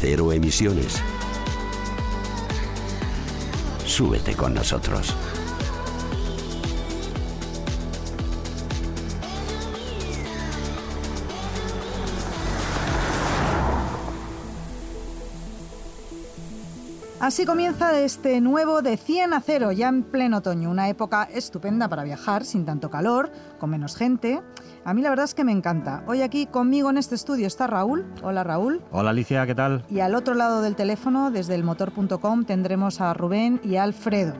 Cero Emisiones. Súbete con nosotros. Así comienza este nuevo de 100 a 0, ya en pleno otoño, una época estupenda para viajar, sin tanto calor, con menos gente. A mí la verdad es que me encanta. Hoy aquí conmigo en este estudio está Raúl. Hola Raúl. Hola Alicia, ¿qué tal? Y al otro lado del teléfono, desde el motor.com, tendremos a Rubén y a Alfredo.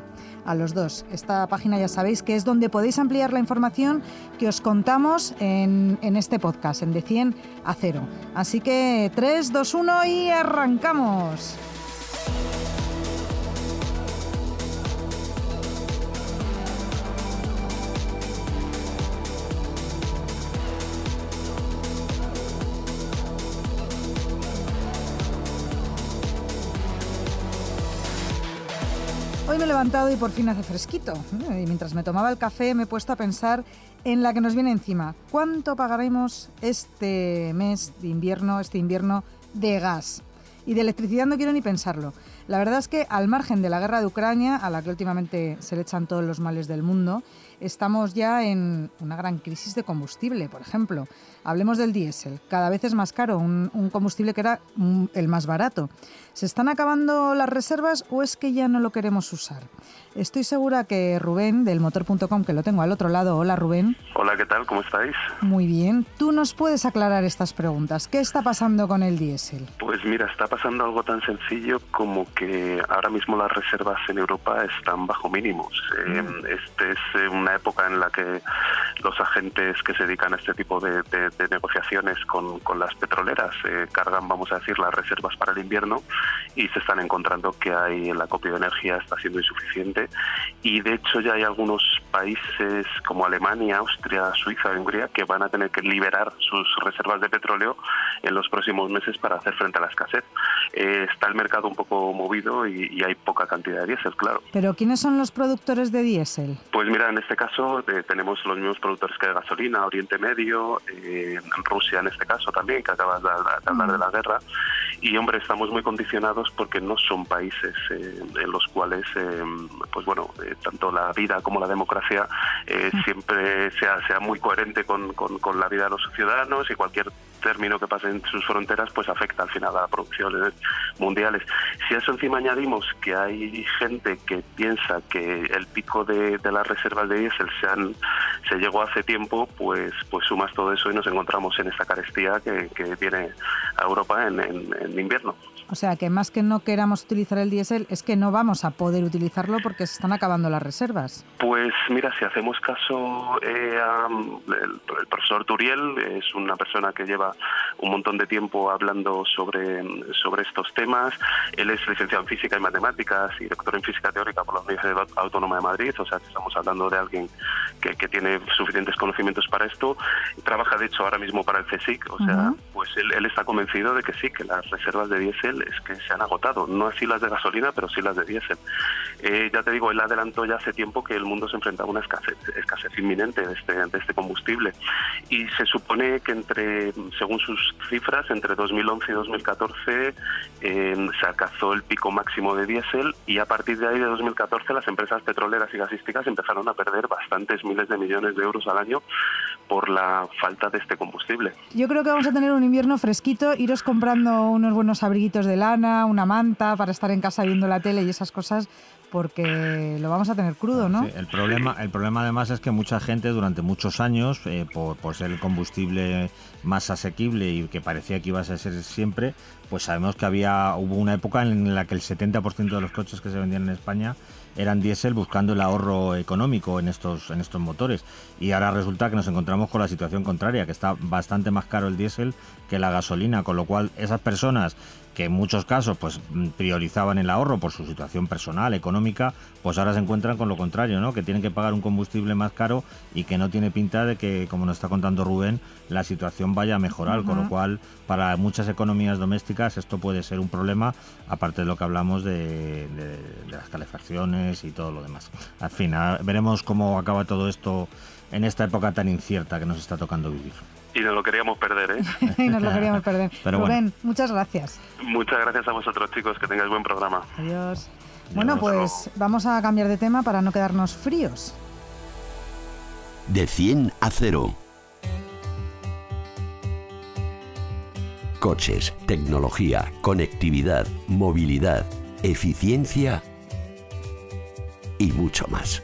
A los dos. Esta página ya sabéis que es donde podéis ampliar la información que os contamos en, en este podcast, en de 100 a 0. Así que 3, 2, 1 y arrancamos. Hoy me he levantado y por fin hace fresquito. Y mientras me tomaba el café me he puesto a pensar en la que nos viene encima. ¿Cuánto pagaremos este mes de invierno, este invierno de gas? Y de electricidad no quiero ni pensarlo. La verdad es que al margen de la guerra de Ucrania, a la que últimamente se le echan todos los males del mundo, estamos ya en una gran crisis de combustible, por ejemplo. Hablemos del diésel. Cada vez es más caro, un, un, combustible que era el más barato. ¿Se están acabando las reservas o es que ya no lo queremos usar? Estoy segura que Rubén, del motor.com, que lo tengo al otro lado. Hola, Rubén. Hola, ¿qué tal? ¿Cómo estáis? Muy bien. Tú nos puedes aclarar estas preguntas. ¿Qué está pasando con el diésel? Pues mira, está pasando algo tan sencillo como que ahora mismo las reservas en Europa están bajo mínimos. Mm. Eh, este es una época en la que los agentes que se dedican a este tipo de, negociaciones con, con, las petroleras eh, cargan, vamos a decir, las reservas para el invierno y se están encontrando que hay el acopio de energía está siendo insuficiente y de hecho ya hay algunos países como Alemania, Austria, Suiza, Hungría que van a tener que liberar sus reservas de petróleo en los próximos meses para hacer frente a la escasez. Eh, está el mercado un poco movido y, y, hay poca cantidad de diésel, claro. ¿Pero quiénes son los productores de diésel? Pues mira, en este caso eh, tenemos los mismos productores que de gasolina, Oriente Medio, eh, Rusia en este caso también, que acabas de, de hablar de la guerra. Y hombre, estamos muy condicionados porque no son países eh, en los cuales, eh, pues bueno, eh, tanto la vida como la democracia siempre sea, sea muy coherente con, con, con la vida de los ciudadanos y cualquier término que pase en sus fronteras pues afecta al final a las producciones mundiales. Si a eso encima añadimos que hay gente que piensa que el pico de, de las reservas de diésel se, han, se llegó hace tiempo, pues, pues sumas todo eso y nos encontramos en esta carestía que, que viene a Europa en, en, en invierno. O sea, que más que no queramos utilizar el diésel, es que no vamos a poder utilizarlo porque se están acabando las reservas. Pues mira, si hacemos caso eh, a el, el, profesor Turiel, es una persona que lleva un montón de tiempo hablando sobre, sobre estos temas. Él es licenciado en física y matemáticas y doctor en física teórica por la Universidad Autónoma de Madrid, o sea, estamos hablando de alguien que, que tiene suficientes conocimientos para esto. Trabaja, de hecho, ahora mismo para el CSIC, o sea, uh -huh. pues él, él está convencido de que sí, que las reservas de diésel es que se han agotado, no así las de gasolina, pero sí las de diésel. Eh, ya te digo, él adelantó ya hace tiempo que el mundo se enfrentaba a una escasez, inminente de este, de este combustible y se supone que entre, según sus cifras, entre 2011 y 2014 eh, se alcanzó el pico máximo de diésel y a partir de ahí de 2014 las empresas petroleras y gasísticas empezaron a perder bastantes miles de millones de euros al año por la falta de este combustible. Yo creo que vamos a tener un invierno fresquito, iros comprando unos buenos abriguitos de lana, una manta para estar en casa viendo la tele y esas cosas porque lo vamos a tener crudo, ¿no? Sí, el problema, el problema además es que mucha gente durante muchos años, eh, por, por, ser el combustible más asequible y que parecía que iba a ser siempre, pues sabemos que había hubo una época en la que el 70% de los coches que se vendían en España eran diésel buscando el ahorro económico en estos en estos motores. Y ahora resulta que nos encontramos con la situación contraria que está bastante más caro el diésel que la gasolina con lo cual esas personas que en muchos casos pues priorizaban el ahorro por su situación personal, económica, pues ahora se encuentran con lo contrario, ¿no? Que tienen que pagar un combustible más caro y que no tiene pinta de que, como nos está contando Rubén, la situación vaya a mejorar, con lo cual para muchas economías domésticas esto puede ser un problema, aparte de lo que hablamos de, las calefacciones y todo lo demás. Al fin, veremos cómo acaba todo esto en esta época tan incierta que nos está tocando vivir. Y nos lo queríamos perder, ¿eh? y nos lo queríamos perder. Rubén, muchas gracias. Muchas gracias a vosotros, chicos. Que tengáis buen programa. Adiós. Bueno, pues vamos a cambiar de tema para no quedarnos fríos. De 100 a 0. Coches, tecnología, conectividad, movilidad, eficiencia y mucho más.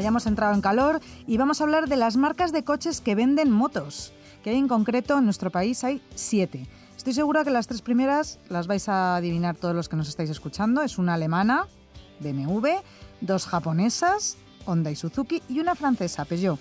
ya hemos entrado en calor y vamos a hablar de las marcas de coches que venden motos, que en concreto en nuestro país hay siete. Estoy segura que las tres primeras las vais a adivinar todos los que nos estáis escuchando. Es una alemana, BMW, dos japonesas, Honda y Suzuki, y una francesa, Peugeot.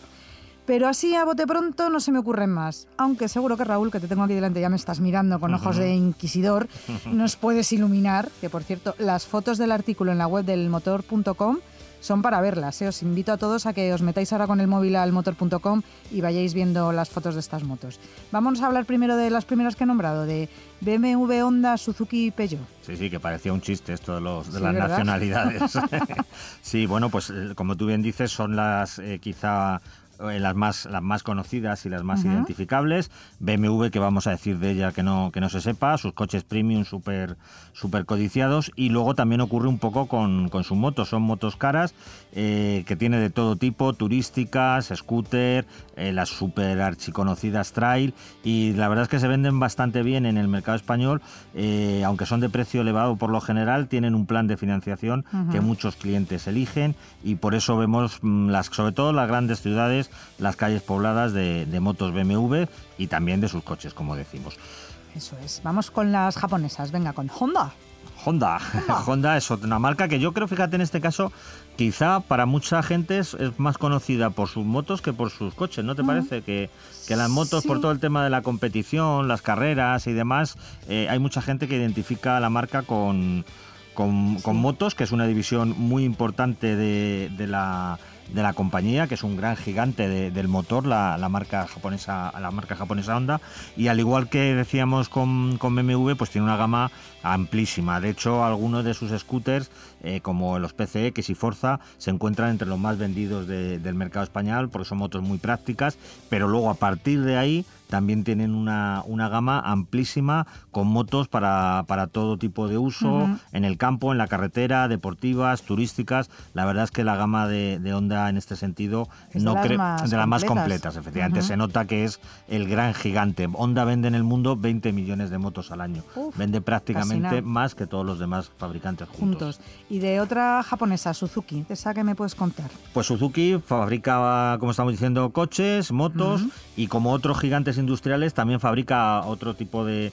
Pero así a bote pronto no se me ocurren más. Aunque seguro que Raúl, que te tengo aquí delante, ya me estás mirando con ojos de inquisidor, nos puedes iluminar. Que por cierto, las fotos del artículo en la web del motor.com son para verlas. ¿eh? Os invito a todos a que os metáis ahora con el móvil al motor.com y vayáis viendo las fotos de estas motos. Vamos a hablar primero de las primeras que he nombrado, de BMW, Honda, Suzuki y Peugeot. Sí, sí, que parecía un chiste esto de, los, de las nacionalidades. sí, bueno, pues eh, como tú bien dices, son las eh, quizá las más las más conocidas y las más identificables. BMW que vamos a decir de ella que no que no se sepa sus coches premium súper super codiciados. Y luego también ocurre un poco con, con sus motos son motos caras eh, que tiene de todo tipo turísticas scooter eh, las super archiconocidas trail. Y la verdad es que se venden bastante bien en el mercado español aunque son de precio elevado por lo general tienen un plan de financiación que muchos clientes eligen. Y por eso vemos mm, las sobre todo las grandes ciudades las calles pobladas de, motos BMW y también de sus coches, como decimos. Eso es. Vamos con las japonesas. Venga, con Honda. Honda. Honda. es una marca que yo creo, fíjate en este caso, quizá para mucha gente es, más conocida por sus motos que por sus coches, ¿no te parece? Que, las motos, por todo el tema de la competición, las carreras y demás, eh, hay mucha gente que identifica la marca con, con, motos, que es una división muy importante de la de la compañía, que es un gran gigante del motor, la, marca japonesa, la marca japonesa Honda, y al igual que decíamos con, con BMW, pues tiene una gama amplísima. De hecho, algunos de sus scooters, eh, como los PCX y Forza, se encuentran entre los más vendidos del mercado español, porque son motos muy prácticas, pero luego a partir de ahí también tienen una, una gama amplísima con motos para, para todo tipo de uso, en el campo, en la carretera, deportivas, turísticas. La verdad es que la gama de, de Honda en este sentido no de, de las más completas, efectivamente. Se nota que es el gran gigante. Honda vende en el mundo 20 millones de motos al año. vende prácticamente más que todos los demás fabricantes juntos. Y de otra japonesa, Suzuki, ¿de esa que me puedes contar? Pues Suzuki fabrica, como estamos diciendo, coches, motos y como otros gigantes industriales también fabrica otro tipo de,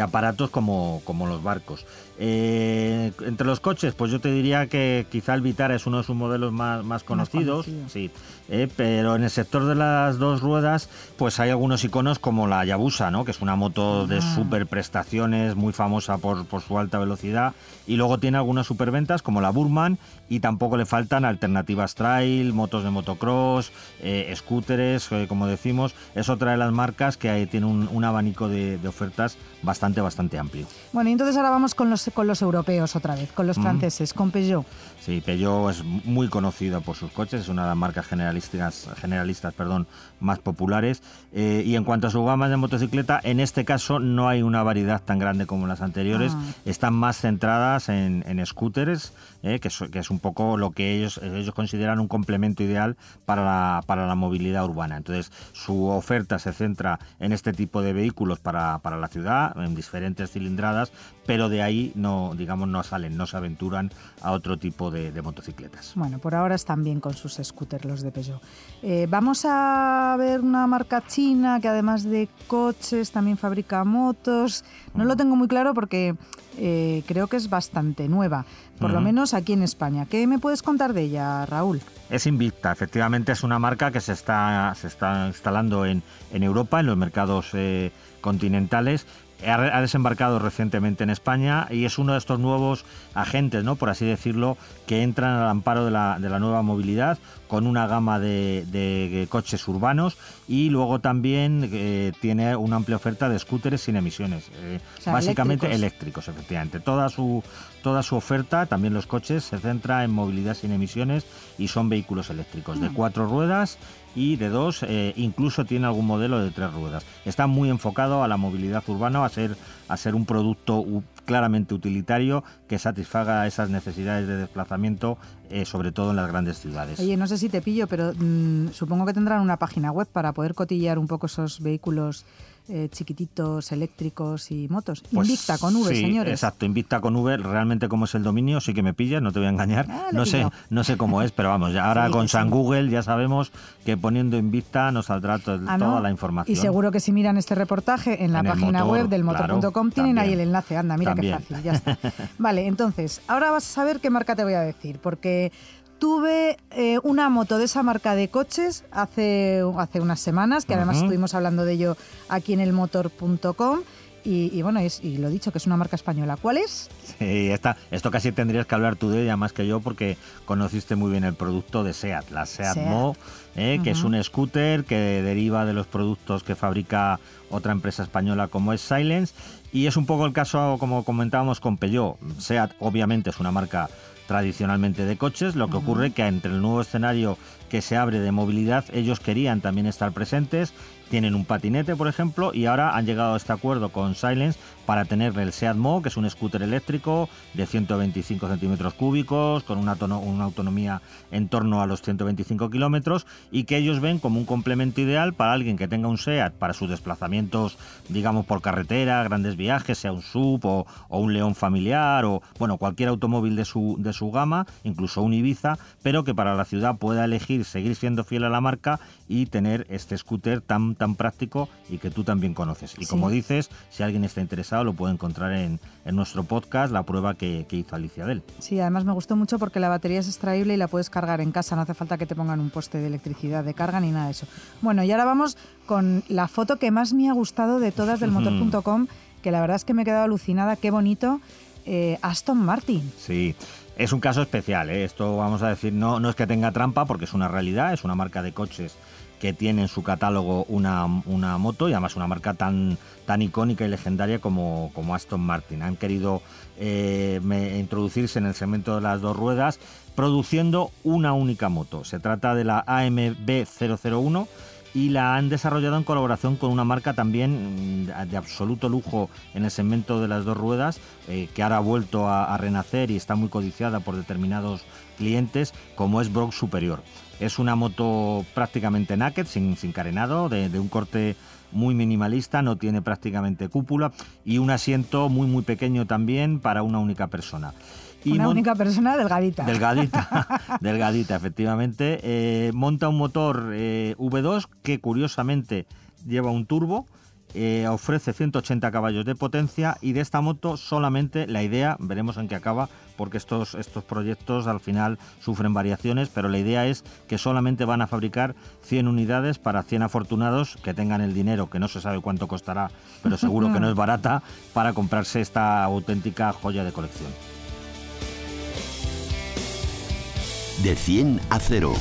aparatos como los barcos. Eh, entre los coches, pues yo te diría que quizá el Vitara es uno de sus modelos más, más conocidos, sí, eh, pero en el sector de las dos ruedas, pues hay algunos iconos como la Yabusa, ¿no? que es una moto de ah. super prestaciones, muy famosa por, por, su alta velocidad, y luego tiene algunas superventas como la Burman, y tampoco le faltan alternativas trail, motos de motocross, eh, scooters, como decimos, es otra de las marcas que tiene un, abanico de, de ofertas bastante, bastante amplio. Bueno, y entonces ahora vamos con los con los europeos otra vez, con los mm. franceses, con Peugeot. Sí, Peugeot es muy conocida por sus coches, es una de las marcas generalistas, generalistas perdón, más populares. Eh, y en cuanto a su gama de motocicleta, en este caso no hay una variedad tan grande como las anteriores. Ah. Están más centradas en, scooters, eh, que, es, un poco lo que ellos, ellos consideran un complemento ideal para la, para la movilidad urbana. Entonces, su oferta se centra en este tipo de vehículos para, para la ciudad, en diferentes cilindradas, pero de ahí no, digamos, no salen, no se aventuran a otro tipo de, motocicletas. Bueno, por ahora están bien con sus scooters los de Peugeot. Eh, vamos a ver una marca china que además de coches también fabrica motos. No lo tengo muy claro porque eh, creo que es bastante nueva, por lo menos aquí en España. ¿Qué me puedes contar de ella, Raúl? Es Invicta, efectivamente es una marca que se está, se está instalando en, en Europa, en los mercados eh, continentales ha desembarcado recientemente en España y es uno de estos nuevos agentes, ¿no? por así decirlo, que entran al amparo de la, de la nueva movilidad con una gama de, coches urbanos y luego también eh, tiene una amplia oferta de scooters sin emisiones, eh, básicamente eléctricos. efectivamente. Toda su, toda su oferta, también los coches, se centra en movilidad sin emisiones y son vehículos eléctricos de mm. cuatro ruedas y de dos, eh, incluso tiene algún modelo de tres ruedas. Está muy enfocado a la movilidad urbana, a ser, a ser un producto claramente utilitario que satisfaga esas necesidades de desplazamiento, eh, sobre todo en las grandes ciudades. Oye, no sé si te pillo, pero mm, supongo que tendrán una página web para poder cotillear un poco esos vehículos eh, chiquititos, eléctricos y motos. Pues Invicta con V, señores. Exacto, Invicta con V, realmente como es el dominio, sí que me pillas, no te voy a engañar. Ah, no sé, no sé cómo es, pero vamos, ya ahora con San Google ya sabemos que poniendo Invicta nos saldrá ah, toda la información. Y seguro que si miran este reportaje en la página web del motor.com tienen ahí el enlace. Anda, mira qué fácil, ya está. vale, entonces, ahora vas a saber qué marca te voy a decir, porque tuve eh, una moto de esa marca de coches hace, hace unas semanas, que además estuvimos hablando de ello aquí en el motor.com. Y, bueno, y lo dicho, que es una marca española. ¿Cuál es? Sí, esta, esto casi tendrías que hablar tú de ella más que yo porque conociste muy bien el producto de SEAT, la SEAT, Mo, eh, que es un scooter que deriva de los productos que fabrica otra empresa española como es Silence. Y es un poco el caso, como comentábamos con Peugeot. SEAT obviamente es una marca tradicionalmente de coches, lo que ocurre que entre el nuevo escenario que se abre de movilidad, ellos querían también estar presentes, tienen un patinete, por ejemplo, y ahora han llegado a este acuerdo con Silence para tener el Seat Mo, que es un scooter eléctrico de 125 centímetros cúbicos, con una, autonomía en torno a los 125 kilómetros, y que ellos ven como un complemento ideal para alguien que tenga un Seat para sus desplazamientos, digamos, por carretera, grandes viajes, sea un sub o, un León familiar, o bueno, cualquier automóvil de su, de su gama, incluso un Ibiza, pero que para la ciudad pueda elegir seguir siendo fiel a la marca y tener este scooter tan, tan práctico y que tú también conoces. Y como dices, si alguien está interesado, lo puede encontrar en, nuestro podcast, la prueba que, hizo Alicia Del. Sí, además me gustó mucho porque la batería es extraíble y la puedes cargar en casa, no hace falta que te pongan un poste de electricidad de carga ni nada de eso. Bueno, y ahora vamos con la foto que más me ha gustado de todas del motor.com, que la verdad es que me he quedado alucinada, qué bonito. Eh, Aston Martin. Sí, es un caso especial, ¿eh? esto vamos a decir, no, no es que tenga trampa porque es una realidad, es una marca de coches que tiene en su catálogo una, moto y además una marca tan, tan icónica y legendaria como, como Aston Martin. Han querido eh, introducirse en el segmento de las dos ruedas produciendo una única moto. Se trata de la AMB 001 y la han desarrollado en colaboración con una marca también mm, de absoluto lujo en el segmento de las dos ruedas, eh, que ahora ha vuelto a, renacer y está muy codiciada por determinados clientes, como es Brock Superior. Es una moto prácticamente naked, sin, carenado, de, de un corte muy minimalista, no tiene prácticamente cúpula y un asiento muy muy pequeño también para una única persona. Una única persona delgadita. Delgadita, delgadita, efectivamente. Eh, monta un motor eh, V2 que curiosamente lleva un turbo. Eh, ofrece 180 caballos de potencia y de esta moto solamente la idea, veremos en qué acaba, porque estos, estos proyectos al final sufren variaciones, pero la idea es que solamente van a fabricar 100 unidades para 100 afortunados que tengan el dinero, que no se sabe cuánto costará, pero seguro que no es barata, para comprarse esta auténtica joya de colección. De 100 a 0.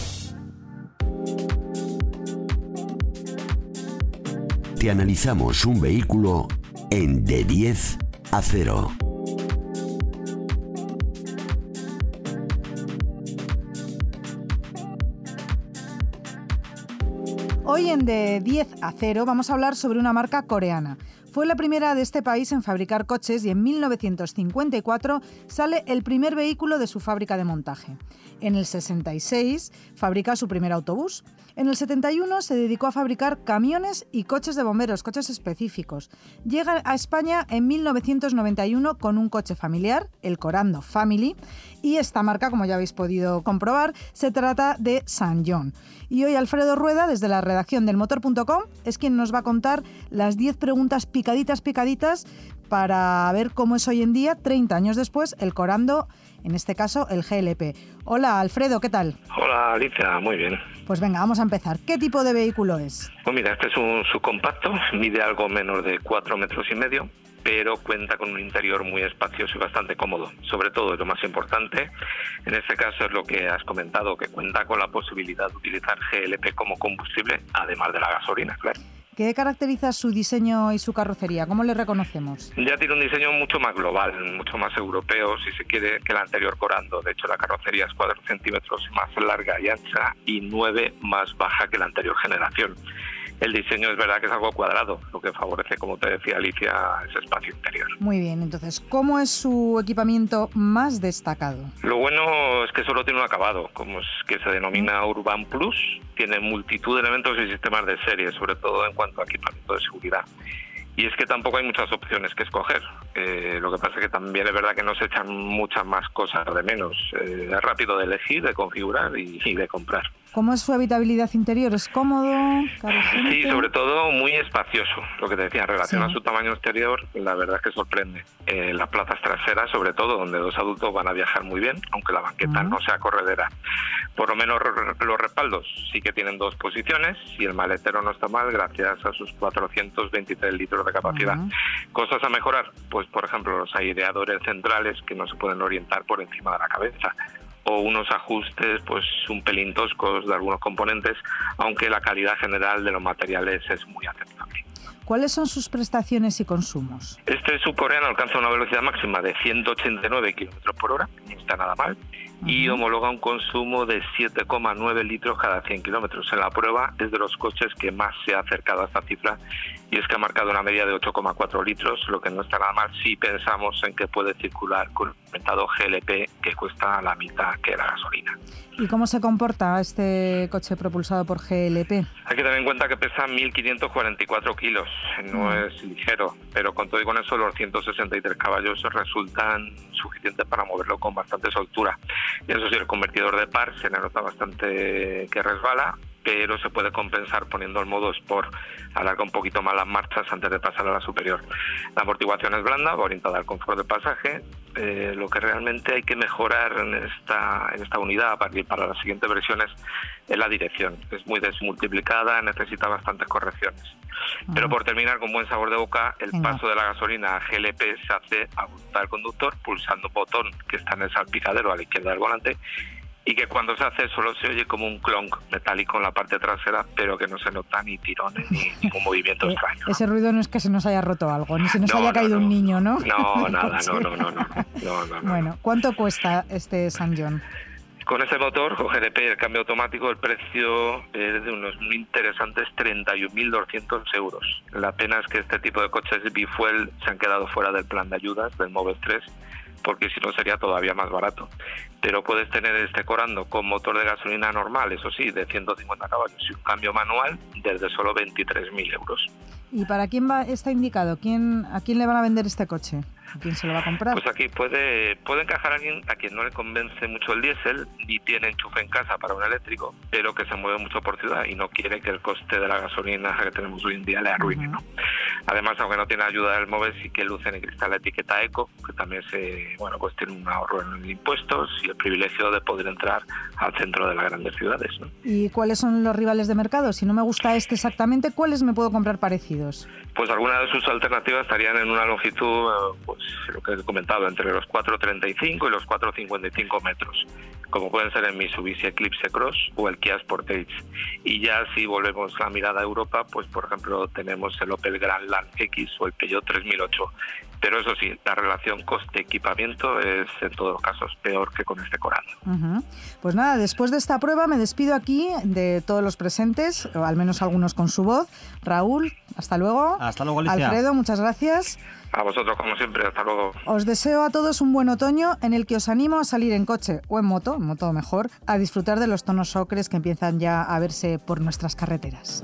Te analizamos un vehículo en de 10 a 0. Hoy en De 10 a 0 vamos a hablar sobre una marca coreana Fue la primera de este país en fabricar coches y en 1954 sale el primer vehículo de su fábrica de montaje. En el 66 fabrica su primer autobús. En el 71 se dedicó a fabricar camiones y coches de bomberos, coches específicos. Llega a España en 1991 con un coche familiar, el Corando Family, y esta marca, como ya habéis podido comprobar, se trata de San John. Y hoy Alfredo Rueda, desde la redacción del motor.com, es quien nos va a contar las 10 preguntas picaditas, picaditas, para ver cómo es hoy en día, 30 años después, el Corando, en este caso el GLP. Hola Alfredo, ¿qué tal? Hola Alicia, muy bien. Pues venga, vamos a empezar. ¿Qué tipo de vehículo es? Pues mira, este es un subcompacto, mide algo menos de 4 metros y medio, pero cuenta con un interior muy espacioso y bastante cómodo. Sobre todo, lo más importante, en este caso es lo que has comentado, que cuenta con la posibilidad de utilizar GLP como combustible, además de la gasolina, claro. ¿Qué caracteriza su diseño y su carrocería? ¿Cómo le reconocemos? Ya tiene un diseño mucho más global, mucho más europeo, si se quiere, que el anterior Corando. De hecho, la carrocería es 4 centímetros más larga y ancha y 9 más baja que la anterior generación el diseño es verdad que es algo cuadrado, lo que favorece, como te decía Alicia, ese espacio interior. Muy bien, entonces, ¿cómo es su equipamiento más destacado? Lo bueno es que solo tiene un acabado, como es que se denomina Urban Plus, tiene multitud de elementos y sistemas de serie, sobre todo en cuanto a equipamiento de seguridad. Y es que tampoco hay muchas opciones que escoger. Eh, lo que pasa es que también es verdad que nos echan muchas más cosas de menos. Eh, es rápido de elegir, de configurar y de comprar. ¿Cómo es su habitabilidad interior? ¿Es cómodo? Sí, sobre todo muy espacioso. Lo que te decía, en relación a su tamaño exterior, la verdad es que sorprende. Eh, las plazas traseras, sobre todo, donde dos adultos van a viajar muy bien, aunque la banqueta no sea corredera. Por lo menos los respaldos sí que tienen dos posiciones y el maletero no está mal gracias a sus 423 litros de capacidad. Cosas a mejorar, pues por ejemplo los aireadores centrales que no se pueden orientar por encima de la cabeza o unos ajustes pues un pelín toscos de algunos componentes, aunque la calidad general de los materiales es muy aceptable. ¿Cuáles son sus prestaciones y consumos? Este subcoreano alcanza una velocidad máxima de 189 km por hora, no está nada mal, y homologa un consumo de 7,9 litros cada 100 kilómetros. En la prueba es de los coches que más se ha acercado a esta cifra y es que ha marcado una media de 8,4 litros, lo que no está nada mal si pensamos en que puede circular con un inventado GLP que cuesta la mitad que la gasolina. ¿Y cómo se comporta este coche propulsado por GLP? Hay que tener en cuenta que pesa 1.544 kilos, no mm. es ligero, pero con todo y con eso los 163 caballos resultan suficientes para moverlo con bastante soltura. Y eso sí, el convertidor de par se nota bastante que resbala, pero se puede compensar poniendo el modo Sport. Alarga un poquito más las marchas antes de pasar a la superior. La amortiguación es blanda, orientada al confort de pasaje. Eh, lo que realmente hay que mejorar en esta, en esta unidad para, para las siguientes versiones es la dirección. Es muy desmultiplicada, necesita bastantes correcciones. Pero por terminar con buen sabor de boca, el paso de la gasolina a GLP se hace a voluntad del conductor, pulsando un botón que está en el salpicadero a la izquierda del volante y que cuando se hace solo se oye como un clonk metálico en la parte trasera, pero que no se nota ni tirones ni ningún movimiento eh, extraño. Ese ruido no es que se nos haya roto algo, ni se nos haya caído un niño, ¿no? No, nada, no, no, no, no, Bueno, ¿cuánto cuesta este San John? Con este motor, con GDP, el cambio automático, el precio es de unos muy interesantes 31.200 euros. La pena es que este tipo de coches bifuel se han quedado fuera del plan de ayudas del Moves 3 porque si no sería todavía más barato. Pero puedes tener este Corando con motor de gasolina normal, eso sí, de 150 caballos y un cambio manual desde solo 23.000 euros. ¿Y para quién va, está indicado? ¿Quién, ¿A quién le van a vender este coche? Quién se lo va a comprar? Pues aquí puede, puede encajar a alguien a quien no le convence mucho el diésel ni tiene enchufe en casa para un eléctrico, pero que se mueve mucho por ciudad y no quiere que el coste de la gasolina que tenemos hoy en día le arruine. ¿no? Además, aunque no tiene ayuda del móvil, sí que luce en el cristal la etiqueta eco, que también se, bueno, pues tiene un ahorro en impuestos y el privilegio de poder entrar al centro de las grandes ciudades. ¿no? ¿Y cuáles son los rivales de mercado? Si no me gusta este exactamente, ¿cuáles me puedo comprar parecidos? Pues algunas de sus alternativas estarían en una longitud, eh, pues lo que he comentado, entre los 4,35 y los 4,55 metros, como pueden ser el Mitsubishi Eclipse Cross o el Kia Sportage. Y ya si volvemos la mirada a Europa, pues por ejemplo tenemos el Opel Grandland X o el Peugeot 3008, pero eso sí, la relación coste-equipamiento es en todos los casos peor que con este coral. Pues nada, después de esta prueba me despido aquí de todos los presentes, o al menos algunos con su voz. Raúl, hasta luego. Hasta luego, Alicia. Alfredo, muchas gracias. A vosotros, como siempre, hasta luego. Os deseo a todos un buen otoño en el que os animo a salir en coche o en moto, en moto mejor, a disfrutar de los tonos ocres que empiezan ya a verse por nuestras carreteras.